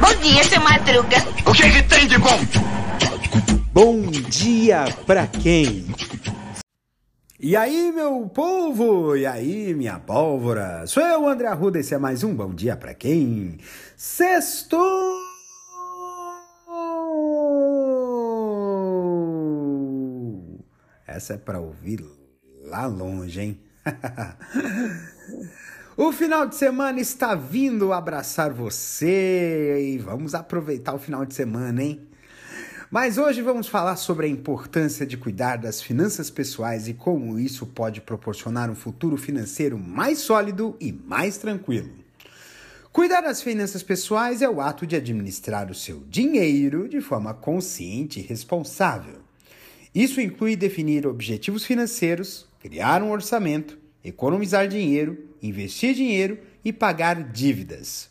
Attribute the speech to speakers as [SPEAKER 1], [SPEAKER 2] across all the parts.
[SPEAKER 1] Bom dia, seu Madruga.
[SPEAKER 2] O que, que tem de bom?
[SPEAKER 3] Bom dia pra quem? E aí, meu povo? E aí, minha pólvora? Sou eu, André Arruda, esse é mais um Bom Dia Pra Quem? Sexto! Essa é pra ouvir lá longe, hein? o final de semana está vindo abraçar você e vamos aproveitar o final de semana, hein? Mas hoje vamos falar sobre a importância de cuidar das finanças pessoais e como isso pode proporcionar um futuro financeiro mais sólido e mais tranquilo. Cuidar das finanças pessoais é o ato de administrar o seu dinheiro de forma consciente e responsável. Isso inclui definir objetivos financeiros, criar um orçamento, economizar dinheiro, investir dinheiro e pagar dívidas.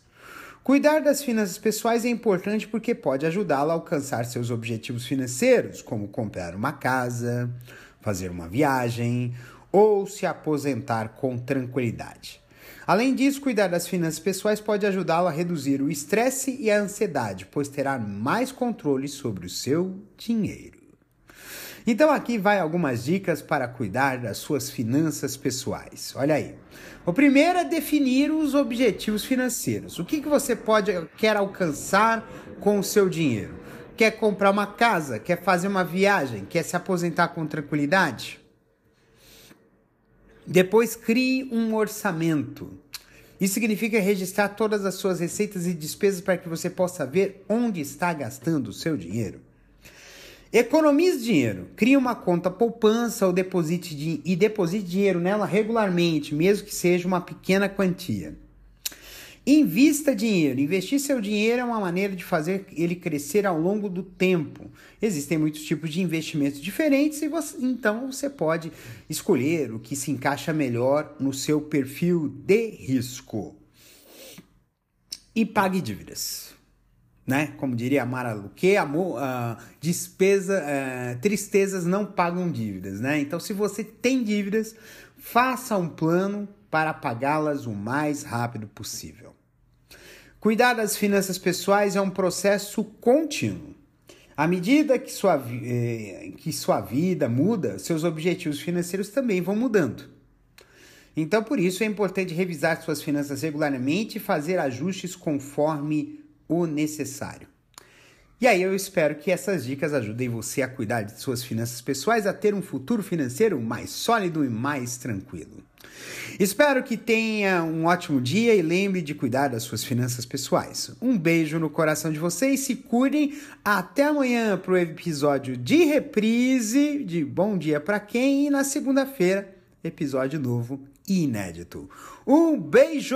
[SPEAKER 3] Cuidar das finanças pessoais é importante porque pode ajudá-lo a alcançar seus objetivos financeiros, como comprar uma casa, fazer uma viagem ou se aposentar com tranquilidade. Além disso, cuidar das finanças pessoais pode ajudá-lo a reduzir o estresse e a ansiedade, pois terá mais controle sobre o seu dinheiro. Então aqui vai algumas dicas para cuidar das suas finanças pessoais. Olha aí. O primeiro é definir os objetivos financeiros. O que, que você pode quer alcançar com o seu dinheiro? Quer comprar uma casa? Quer fazer uma viagem? Quer se aposentar com tranquilidade? Depois crie um orçamento. Isso significa registrar todas as suas receitas e despesas para que você possa ver onde está gastando o seu dinheiro. Economize dinheiro. Crie uma conta poupança ou deposite de, e deposite dinheiro nela regularmente, mesmo que seja uma pequena quantia. Invista dinheiro. Investir seu dinheiro é uma maneira de fazer ele crescer ao longo do tempo. Existem muitos tipos de investimentos diferentes e você, então você pode escolher o que se encaixa melhor no seu perfil de risco. E pague dívidas né? Como diria Mara Luque, amor, uh, despesa, uh, tristezas não pagam dívidas, né? Então, se você tem dívidas, faça um plano para pagá-las o mais rápido possível. Cuidar das finanças pessoais é um processo contínuo. À medida que sua, eh, que sua vida muda, seus objetivos financeiros também vão mudando. Então, por isso, é importante revisar suas finanças regularmente e fazer ajustes conforme o necessário. E aí eu espero que essas dicas ajudem você a cuidar de suas finanças pessoais, a ter um futuro financeiro mais sólido e mais tranquilo. Espero que tenha um ótimo dia e lembre de cuidar das suas finanças pessoais. Um beijo no coração de vocês, se cuidem. Até amanhã para o episódio de reprise de Bom Dia para Quem e na segunda-feira, episódio novo e inédito. Um beijo!